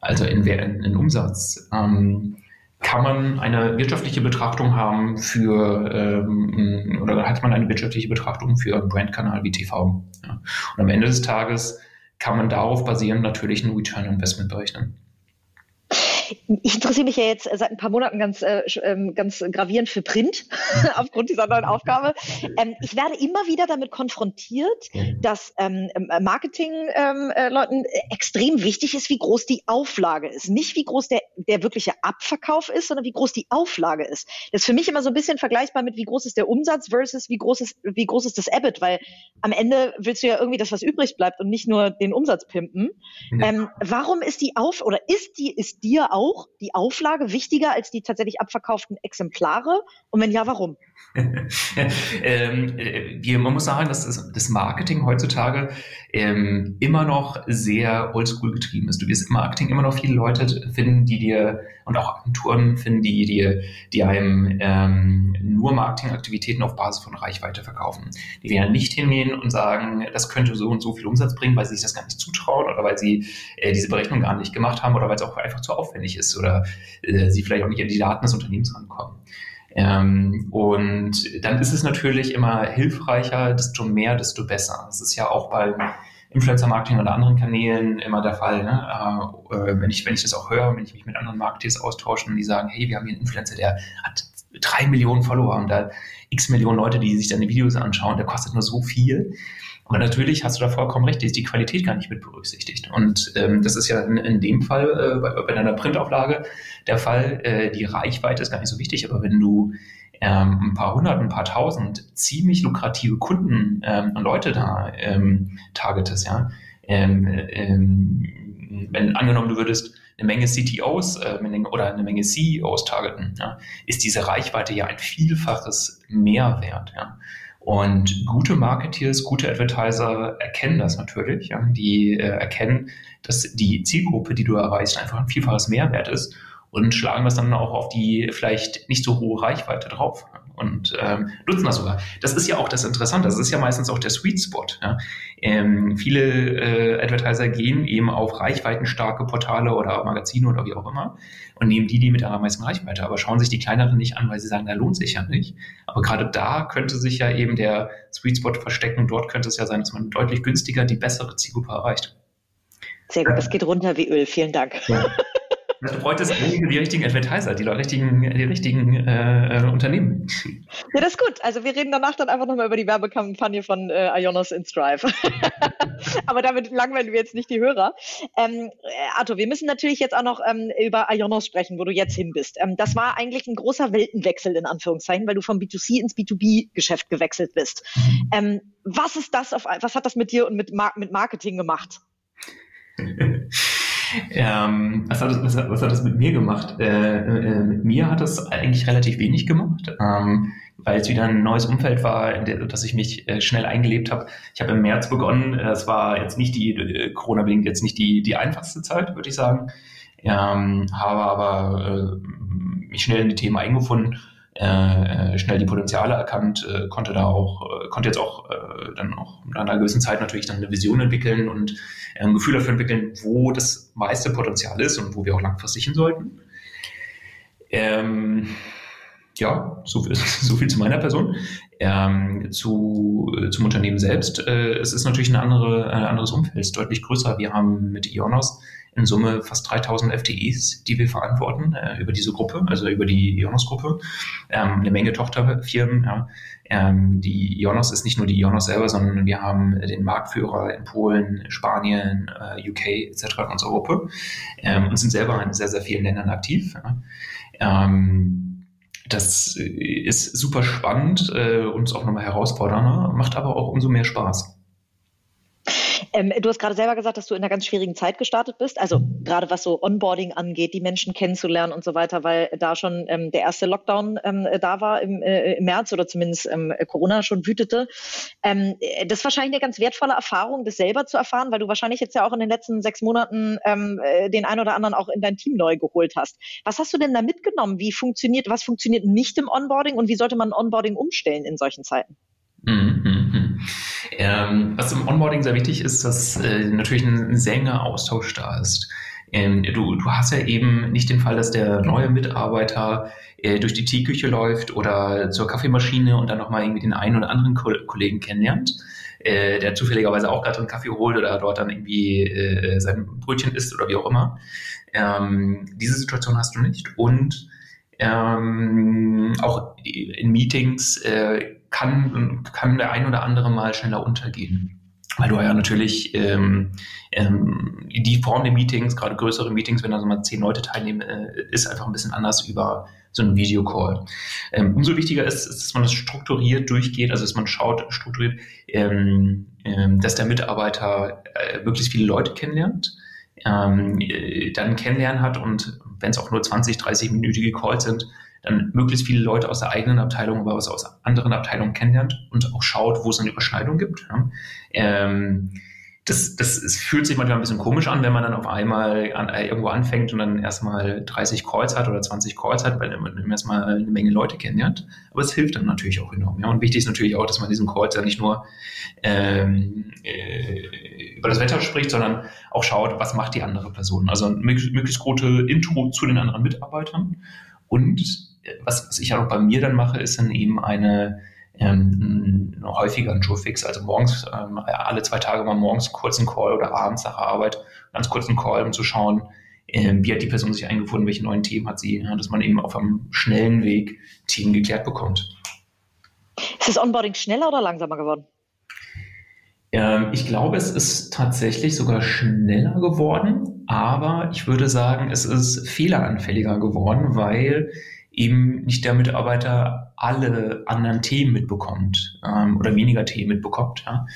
also in, in, in Umsatz, ähm, kann man eine wirtschaftliche Betrachtung haben für, ähm, oder hat man eine wirtschaftliche Betrachtung für einen Brandkanal wie TV. Ja. Und am Ende des Tages kann man darauf basierend natürlich einen Return Investment berechnen. Ich interessiere mich ja jetzt seit ein paar Monaten ganz, äh, ähm, ganz gravierend für Print aufgrund dieser neuen Aufgabe. Ähm, ich werde immer wieder damit konfrontiert, dass ähm, ähm Marketing-Leuten ähm, äh, extrem wichtig ist, wie groß die Auflage ist. Nicht wie groß der, der wirkliche Abverkauf ist, sondern wie groß die Auflage ist. Das ist für mich immer so ein bisschen vergleichbar mit, wie groß ist der Umsatz versus wie groß ist, wie groß ist das EBIT, weil am Ende willst du ja irgendwie das, was übrig bleibt und nicht nur den Umsatz pimpen. Ja. Ähm, warum ist die Auf oder ist die, ist dir auch die Auflage wichtiger als die tatsächlich abverkauften Exemplare? Und wenn ja, warum? ähm, äh, man muss sagen, dass das Marketing heutzutage ähm, immer noch sehr oldschool getrieben ist. Du wirst im Marketing immer noch viele Leute finden, die dir und auch Agenturen finden, die dir, die einem ähm, nur Marketingaktivitäten auf Basis von Reichweite verkaufen. Die werden nicht hingehen und sagen, das könnte so und so viel Umsatz bringen, weil sie sich das gar nicht zutrauen oder weil sie äh, diese Berechnung gar nicht gemacht haben oder weil es auch einfach zu aufwendig ist oder äh, sie vielleicht auch nicht an die Daten des Unternehmens rankommen. Ähm, und dann ist es natürlich immer hilfreicher, desto mehr, desto besser. Das ist ja auch beim Influencer-Marketing oder anderen Kanälen immer der Fall. Ne? Äh, wenn, ich, wenn ich das auch höre, wenn ich mich mit anderen Marketeers austausche und die sagen, hey, wir haben hier einen Influencer, der hat drei Millionen Follower und da x Millionen Leute, die sich deine Videos anschauen, der kostet nur so viel. Aber natürlich hast du da vollkommen recht, ist die Qualität gar nicht mit berücksichtigt. Und ähm, das ist ja in, in dem Fall äh, bei, bei deiner Printauflage der Fall. Äh, die Reichweite ist gar nicht so wichtig, aber wenn du ähm, ein paar hundert, ein paar tausend ziemlich lukrative Kunden ähm, und Leute da ähm, targetest, ja, ähm, ähm, wenn angenommen du würdest eine Menge CTOs äh, oder eine Menge CEOs targeten, ja, ist diese Reichweite ja ein Vielfaches Mehrwert. Ja. Und gute Marketeers, gute Advertiser erkennen das natürlich. Ja. Die äh, erkennen, dass die Zielgruppe, die du erreichst, einfach ein vielfaches Mehrwert ist und schlagen das dann auch auf die vielleicht nicht so hohe Reichweite drauf und ähm, nutzen das sogar. Das ist ja auch das Interessante, das ist ja meistens auch der Sweet Spot. Ja. Ähm, viele äh, Advertiser gehen eben auf reichweitenstarke Portale oder Magazine oder wie auch immer und nehmen die, die mit der meisten Reichweite, aber schauen sich die kleineren nicht an, weil sie sagen, da lohnt sich ja nicht. Aber gerade da könnte sich ja eben der Sweet Spot verstecken. Dort könnte es ja sein, dass man deutlich günstiger die bessere Zielgruppe erreicht. Sehr gut, das geht runter wie Öl. Vielen Dank. Ja. Du bräuchtest die richtigen Advertiser, die richtigen, die richtigen äh, äh, Unternehmen. Ja, das ist gut. Also wir reden danach dann einfach nochmal über die Werbekampagne von äh, Ionos in Strive. Aber damit langweilen wir jetzt nicht die Hörer. Ähm, äh, Arthur, wir müssen natürlich jetzt auch noch ähm, über Ionos sprechen, wo du jetzt hin bist. Ähm, das war eigentlich ein großer Weltenwechsel in Anführungszeichen, weil du vom B2C ins B2B-Geschäft gewechselt bist. Mhm. Ähm, was ist das auf, was hat das mit dir und mit, Mar mit Marketing gemacht? Ähm, was, hat das, was, was, hat das mit mir gemacht? Äh, äh, mit mir hat das eigentlich relativ wenig gemacht, ähm, weil es wieder ein neues Umfeld war, in der, dass ich mich äh, schnell eingelebt habe. Ich habe im März begonnen. Es war jetzt nicht die äh, Corona-bedingt jetzt nicht die, die einfachste Zeit, würde ich sagen. Ähm, habe aber äh, mich schnell in die Themen eingefunden äh, äh, schnell die Potenziale erkannt, äh, konnte da auch, äh, konnte jetzt auch äh, dann auch nach einer gewissen Zeit natürlich dann eine Vision entwickeln und äh, ein Gefühl dafür entwickeln, wo das meiste Potenzial ist und wo wir auch langfristig hin sollten. Ähm, ja, so viel, so viel zu meiner Person. Ähm, zu, zum Unternehmen selbst. Äh, es ist natürlich ein, andere, ein anderes Umfeld, ist deutlich größer. Wir haben mit Ionos in Summe fast 3000 FTEs, die wir verantworten äh, über diese Gruppe, also über die Ionos-Gruppe. Ähm, eine Menge Tochterfirmen. Ja. Ähm, die Ionos ist nicht nur die Ionos selber, sondern wir haben den Marktführer in Polen, Spanien, äh, UK etc. in unserer Gruppe ähm, und sind selber in sehr, sehr vielen Ländern aktiv. Ja. Ähm, das ist super spannend äh, und auch nochmal herausfordernder, macht aber auch umso mehr Spaß. Ähm, du hast gerade selber gesagt, dass du in einer ganz schwierigen Zeit gestartet bist. Also gerade was so Onboarding angeht, die Menschen kennenzulernen und so weiter, weil da schon ähm, der erste Lockdown ähm, da war im, äh, im, März oder zumindest ähm, Corona schon wütete. Ähm, das ist wahrscheinlich eine ganz wertvolle Erfahrung, das selber zu erfahren, weil du wahrscheinlich jetzt ja auch in den letzten sechs Monaten ähm, äh, den einen oder anderen auch in dein Team neu geholt hast. Was hast du denn da mitgenommen? Wie funktioniert, was funktioniert nicht im Onboarding und wie sollte man Onboarding umstellen in solchen Zeiten? Mhm. Ähm, was im Onboarding sehr wichtig ist, dass äh, natürlich ein sehr enger Austausch da ist. Ähm, du, du hast ja eben nicht den Fall, dass der neue Mitarbeiter äh, durch die Teeküche läuft oder zur Kaffeemaschine und dann nochmal irgendwie den einen oder anderen Ko Kollegen kennenlernt, äh, der zufälligerweise auch gerade einen Kaffee holt oder dort dann irgendwie äh, sein Brötchen isst oder wie auch immer. Ähm, diese Situation hast du nicht und ähm, auch in Meetings äh, kann, kann der ein oder andere mal schneller untergehen. Weil du ja natürlich ähm, ähm, die Form der Meetings, gerade größere Meetings, wenn da so mal zehn Leute teilnehmen, äh, ist einfach ein bisschen anders über so einen Videocall. Ähm, umso wichtiger ist, ist, dass man das strukturiert durchgeht, also dass man schaut, strukturiert, ähm, ähm, dass der Mitarbeiter äh, möglichst viele Leute kennenlernt, ähm, äh, dann kennenlernen hat und wenn es auch nur 20, 30-minütige Calls sind, dann möglichst viele Leute aus der eigenen Abteilung, aber auch aus anderen Abteilungen kennenlernt und auch schaut, wo es eine Überschneidung gibt. Ähm, das, das es fühlt sich manchmal ein bisschen komisch an, wenn man dann auf einmal an, äh, irgendwo anfängt und dann erstmal 30 Calls hat oder 20 Calls hat, weil man erstmal eine Menge Leute kennenlernt. Aber es hilft dann natürlich auch enorm. Ja. Und wichtig ist natürlich auch, dass man diesen Calls ja nicht nur ähm, äh, über das Wetter spricht, sondern auch schaut, was macht die andere Person. Also möglichst, möglichst gute Intro zu den anderen Mitarbeitern. Und was, was ich auch bei mir dann mache, ist dann eben eine ähm, häufiger ein Joe-Fix. Also morgens, ähm, alle zwei Tage mal morgens einen kurzen Call oder abends nach der Arbeit ganz kurzen Call, um zu schauen, ähm, wie hat die Person sich eingefunden, welche neuen Themen hat sie, ja, dass man eben auf einem schnellen Weg Themen geklärt bekommt. Ist das Onboarding schneller oder langsamer geworden? Ähm, ich glaube, es ist tatsächlich sogar schneller geworden, aber ich würde sagen, es ist fehleranfälliger geworden, weil eben nicht der Mitarbeiter alle anderen Themen mitbekommt ähm, oder weniger Themen mitbekommt. Ja.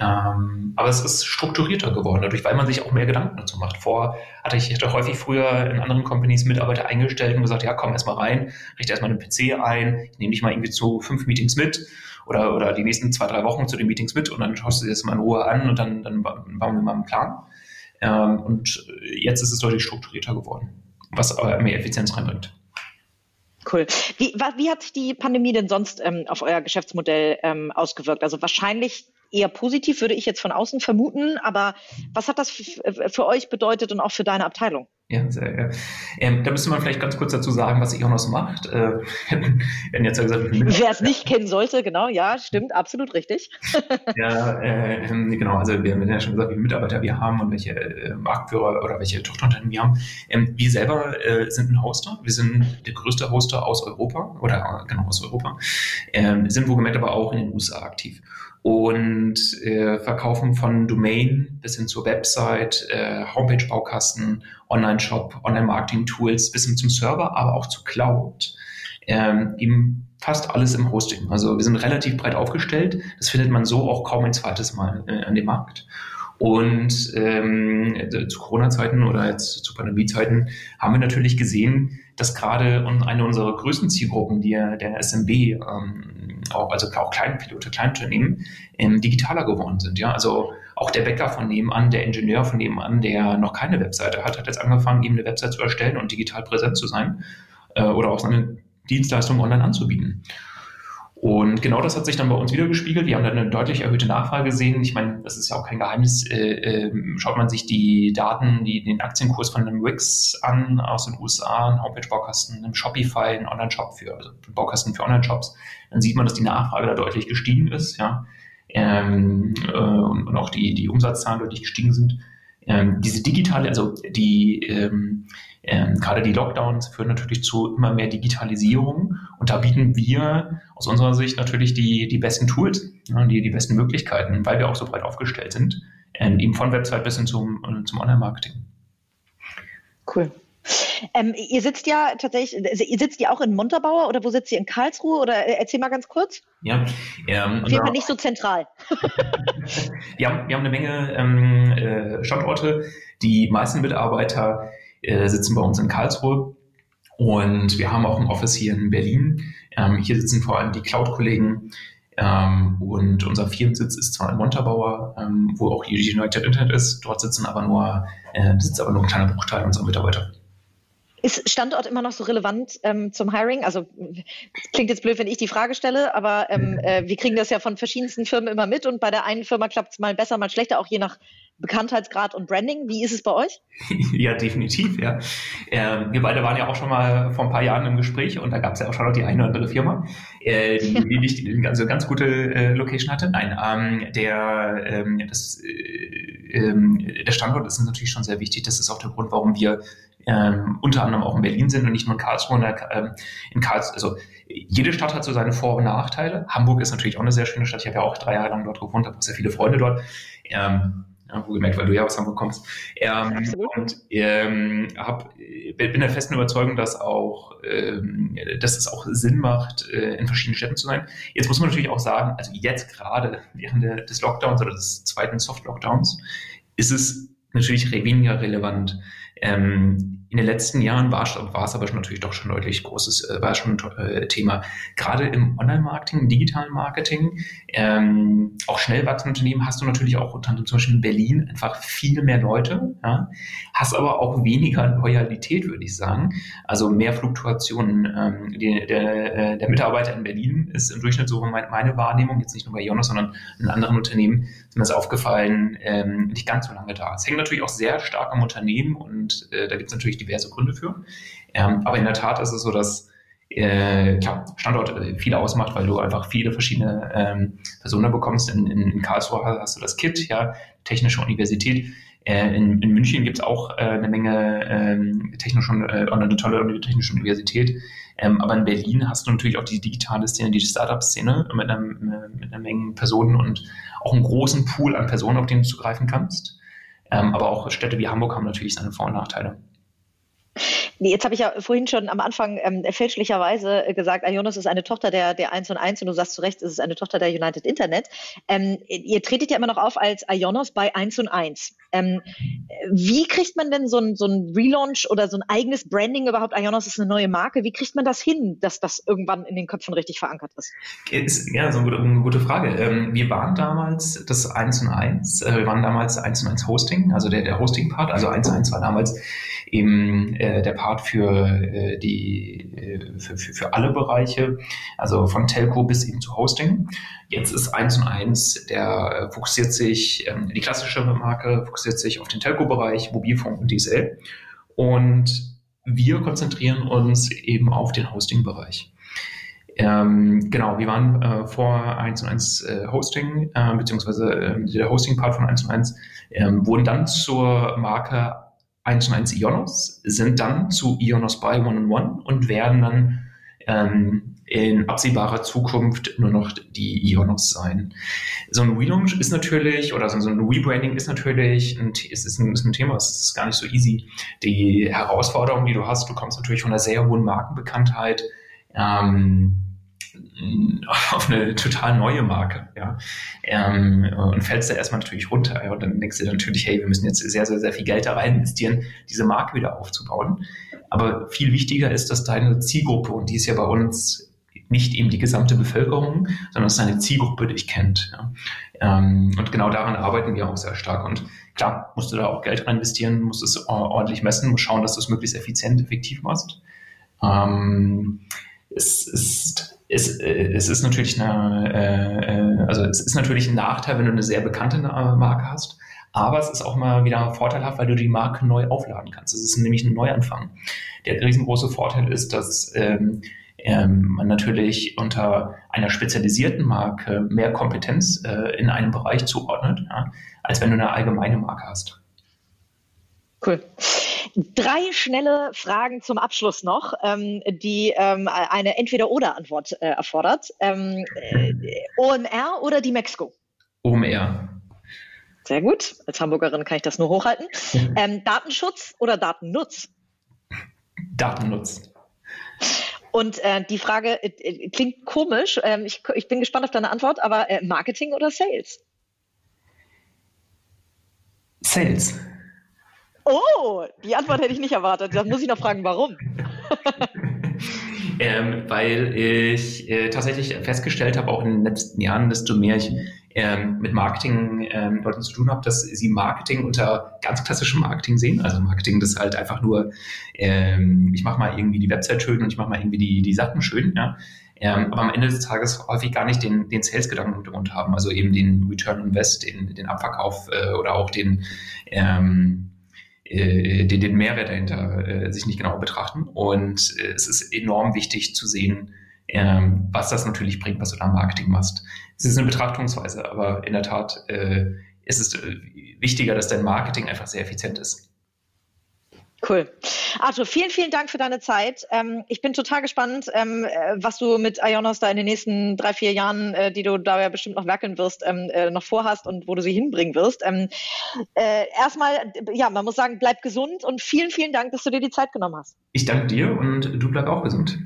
Ähm, aber es ist strukturierter geworden, dadurch, weil man sich auch mehr Gedanken dazu macht. Vor hatte ich hatte häufig früher in anderen Companies Mitarbeiter eingestellt und gesagt, ja, komm erstmal rein, richte erstmal den PC ein, ich nehme dich mal irgendwie zu fünf Meetings mit oder, oder die nächsten zwei, drei Wochen zu den Meetings mit und dann schaust du dir das mal in Ruhe an und dann, dann bauen wir mal einen Plan. Ähm, und jetzt ist es deutlich strukturierter geworden, was aber mehr Effizienz reinbringt. Cool. Wie, wie hat die Pandemie denn sonst ähm, auf euer Geschäftsmodell ähm, ausgewirkt? Also wahrscheinlich eher positiv, würde ich jetzt von außen vermuten. Aber was hat das für euch bedeutet und auch für deine Abteilung? Ja, sehr, ja. Ähm, da müsste man vielleicht ganz kurz dazu sagen, was ihr auch noch so macht. Äh, wenn jetzt ja gesagt, Wer es nicht kennen sollte, genau, ja, stimmt, absolut richtig. ja, äh, genau, also wir haben ja schon gesagt, wie viele Mitarbeiter wir haben und welche äh, Marktführer oder welche Tochterunternehmen wir haben. Ähm, wir selber äh, sind ein Hoster, wir sind der größte Hoster aus Europa oder genau aus Europa, ähm, sind wohlgemerkt aber auch in den USA aktiv und äh, verkaufen von Domain bis hin zur Website, äh, Homepage-Baukasten, Online-Shop, Online-Marketing-Tools bis hin zum Server, aber auch zu Cloud. Ähm, eben fast alles im Hosting. Also wir sind relativ breit aufgestellt. Das findet man so auch kaum ein zweites Mal äh, an dem Markt. Und ähm, zu Corona-Zeiten oder jetzt zu Pandemie-Zeiten haben wir natürlich gesehen, dass gerade eine unserer größten Zielgruppen, die der SMB, ähm, auch, also auch Kleinpilote, Kleinunternehmen, ähm, digitaler geworden sind. Ja, also auch der Bäcker von nebenan, der Ingenieur von nebenan, der noch keine Webseite hat, hat jetzt angefangen, eben eine Webseite zu erstellen und digital präsent zu sein äh, oder auch seine Dienstleistungen online anzubieten. Und genau das hat sich dann bei uns wieder gespiegelt. Wir haben dann eine deutlich erhöhte Nachfrage gesehen. Ich meine, das ist ja auch kein Geheimnis. Äh, äh, schaut man sich die Daten, die, den Aktienkurs von einem Wix an aus den USA, ein Homepage-Baukasten, einem Shopify, ein Online-Shop für, also Baukasten für Online-Shops, dann sieht man, dass die Nachfrage da deutlich gestiegen ist, ja. Ähm, äh, und, und, auch die, die Umsatzzahlen deutlich gestiegen sind. Ähm, diese digitale, also die ähm, ähm, gerade die Lockdowns führen natürlich zu immer mehr Digitalisierung und da bieten wir aus unserer Sicht natürlich die, die besten Tools, ja, die, die besten Möglichkeiten, weil wir auch so breit aufgestellt sind, ähm, eben von Website bis hin zum, zum Online-Marketing. Cool. Ähm, ihr sitzt ja tatsächlich, also ihr sitzt ja auch in Montabaur oder wo sitzt ihr in Karlsruhe oder äh, erzähl mal ganz kurz. Ja, ähm, auf jeden Fall nicht so zentral. wir, haben, wir haben eine Menge ähm, äh, Standorte. Die meisten Mitarbeiter äh, sitzen bei uns in Karlsruhe und wir haben auch ein Office hier in Berlin. Ähm, hier sitzen vor allem die Cloud-Kollegen ähm, und unser Firmensitz ist zwar in Montabaur, ähm, wo auch die United Internet ist. Dort sitzen aber nur, äh, sitzt aber nur ein kleiner Bruchteil unserer Mitarbeiter. Ist Standort immer noch so relevant ähm, zum Hiring? Also klingt jetzt blöd, wenn ich die Frage stelle, aber ähm, äh, wir kriegen das ja von verschiedensten Firmen immer mit und bei der einen Firma klappt es mal besser, mal schlechter, auch je nach Bekanntheitsgrad und Branding. Wie ist es bei euch? ja, definitiv, ja. Äh, wir beide waren ja auch schon mal vor ein paar Jahren im Gespräch und da gab es ja auch schon noch die eine oder andere Firma, äh, die, nicht die, also ganz gute äh, Location hatte. Nein, ähm, der, ähm, das, äh, ähm, der Standort ist natürlich schon sehr wichtig. Das ist auch der Grund, warum wir ähm, unter anderem auch in Berlin sind und nicht nur in Karlsruhe. Der, ähm, in Karlsruhe, also jede Stadt hat so seine Vor- und Nachteile. Hamburg ist natürlich auch eine sehr schöne Stadt. Ich habe ja auch drei Jahre lang dort gewohnt, habe sehr viele Freunde dort. Ähm, ja, wohlgemerkt, weil du ja aus Hamburg kommst. Ähm, und ähm, hab, bin der festen Überzeugung, dass auch, ähm, dass es auch Sinn macht, äh, in verschiedenen Städten zu sein. Jetzt muss man natürlich auch sagen, also jetzt gerade während der, des Lockdowns oder des zweiten Soft-Lockdowns ist es natürlich weniger relevant. Ähm, in den letzten Jahren war, es aber natürlich doch schon deutlich großes, äh, war schon äh, Thema. Gerade im Online-Marketing, im digitalen Marketing, ähm, auch schnell wachsende Unternehmen hast du natürlich auch zum Beispiel in Berlin einfach viel mehr Leute, ja, hast aber auch weniger Loyalität, würde ich sagen. Also mehr Fluktuationen. Ähm, die, der, äh, der Mitarbeiter in Berlin ist im Durchschnitt so meine, meine Wahrnehmung, jetzt nicht nur bei Jonas, sondern in anderen Unternehmen, ist mir das aufgefallen, ähm, nicht ganz so lange da. Es hängt natürlich auch sehr stark am Unternehmen und äh, da gibt es natürlich diverse Gründe für. Ähm, aber in der Tat ist es so, dass äh, klar, Standort äh, viel ausmacht, weil du einfach viele verschiedene ähm, Personen bekommst. In, in, Karlsruhe hast du das KIT, ja, Technische Universität. Äh, in, in München gibt es auch äh, eine Menge ähm, technische äh, eine tolle technische Universität. Ähm, aber in Berlin hast du natürlich auch die digitale Szene, die Startup-Szene mit, einem, mit einer Menge Personen und auch einen großen Pool an Personen, auf den du zugreifen kannst. Ähm, aber auch Städte wie Hamburg haben natürlich seine Vor- und Nachteile. Nee, jetzt habe ich ja vorhin schon am Anfang ähm, fälschlicherweise äh, gesagt, Ionos ist eine Tochter der, der 1 und 1 und du sagst zu Recht, es ist eine Tochter der United Internet. Ähm, ihr tretet ja immer noch auf als Ionos bei 1 und 1. Ähm, wie kriegt man denn so ein, so ein Relaunch oder so ein eigenes Branding überhaupt? Ionos ist eine neue Marke. Wie kriegt man das hin, dass das irgendwann in den Köpfen richtig verankert ist? ist ja, so eine gute, eine gute Frage. Ähm, wir waren damals das 1 und 1. Äh, wir waren damals 1 und 1 Hosting, also der, der Hosting-Part. Also 1 und 1 war damals eben äh, der Part für äh, die äh, für, für, für alle Bereiche, also von Telco bis eben zu Hosting. Jetzt ist eins und eins, der äh, fokussiert sich, ähm, die klassische Marke fokussiert sich auf den Telco-Bereich, Mobilfunk und DSL. Und wir konzentrieren uns eben auf den Hosting-Bereich. Ähm, genau, wir waren äh, vor 1 und 1 äh, Hosting, äh, beziehungsweise äh, der Hosting-Part von 1 und 1, ähm, wurden dann zur Marke 1 und 1 Ionos, sind dann zu Ionos by One-on-One und werden dann ähm, in absehbarer Zukunft nur noch die Ionos sein. So ein Relaunch ist natürlich, oder so ein Rebranding ist natürlich, ein, es ist ein, ist ein Thema, es ist gar nicht so easy. Die Herausforderung, die du hast, du kommst natürlich von einer sehr hohen Markenbekanntheit, ähm, auf eine total neue Marke, ja. Ähm, und fällst da erstmal natürlich runter. Ja, und dann denkst du natürlich, hey, wir müssen jetzt sehr, sehr, sehr viel Geld da rein investieren, diese Marke wieder aufzubauen. Aber viel wichtiger ist, dass deine Zielgruppe, und die ist ja bei uns nicht eben die gesamte Bevölkerung, sondern dass deine Zielgruppe dich kennt. Ja. Ähm, und genau daran arbeiten wir auch sehr stark. Und klar, musst du da auch Geld rein investieren, musst es ordentlich messen, musst schauen, dass du es möglichst effizient, effektiv machst. Ähm, es ist es, äh, es ist natürlich eine, äh, äh, also es ist natürlich ein Nachteil, wenn du eine sehr bekannte Marke hast. Aber es ist auch mal wieder vorteilhaft, weil du die Marke neu aufladen kannst. Es ist nämlich ein Neuanfang. Der riesengroße Vorteil ist, dass ähm, ähm, man natürlich unter einer spezialisierten Marke mehr Kompetenz äh, in einem Bereich zuordnet, ja, als wenn du eine allgemeine Marke hast. Cool. Drei schnelle Fragen zum Abschluss noch, ähm, die ähm, eine Entweder-Oder-Antwort äh, erfordert. Ähm, äh, OMR oder die Mexiko? OMR. Sehr gut. Als Hamburgerin kann ich das nur hochhalten. Ähm, Datenschutz oder Datennutz? Datennutz. Und äh, die Frage äh, klingt komisch. Ähm, ich, ich, bin gespannt auf deine Antwort, aber äh, Marketing oder Sales? Sales. Oh, die Antwort hätte ich nicht erwartet. Da muss ich noch fragen, warum. ähm, weil ich äh, tatsächlich festgestellt habe, auch in den letzten Jahren, desto mehr ich ähm, mit Marketing ähm, zu tun habe, dass sie Marketing unter ganz klassischem Marketing sehen. Also Marketing, das halt einfach nur, ähm, ich mache mal irgendwie die Website schön und ich mache mal irgendwie die, die Sachen schön. Ja? Ähm, aber am Ende des Tages häufig gar nicht den, den Sales-Gedanken im Hintergrund haben, also eben den Return Invest, den, den Abverkauf äh, oder auch den ähm, äh, den, den Mehrwert dahinter äh, sich nicht genau betrachten. Und äh, es ist enorm wichtig zu sehen, ähm, was das natürlich bringt, was du da Marketing machst. Es ist eine Betrachtungsweise, aber in der Tat äh, ist es äh, wichtiger, dass dein Marketing einfach sehr effizient ist. Cool. Arthur, vielen, vielen Dank für deine Zeit. Ähm, ich bin total gespannt, ähm, äh, was du mit Ionos da in den nächsten drei, vier Jahren, äh, die du da ja bestimmt noch werkeln wirst, ähm, äh, noch vorhast und wo du sie hinbringen wirst. Ähm, äh, erstmal, äh, ja, man muss sagen, bleib gesund und vielen, vielen Dank, dass du dir die Zeit genommen hast. Ich danke dir und du bleib auch gesund.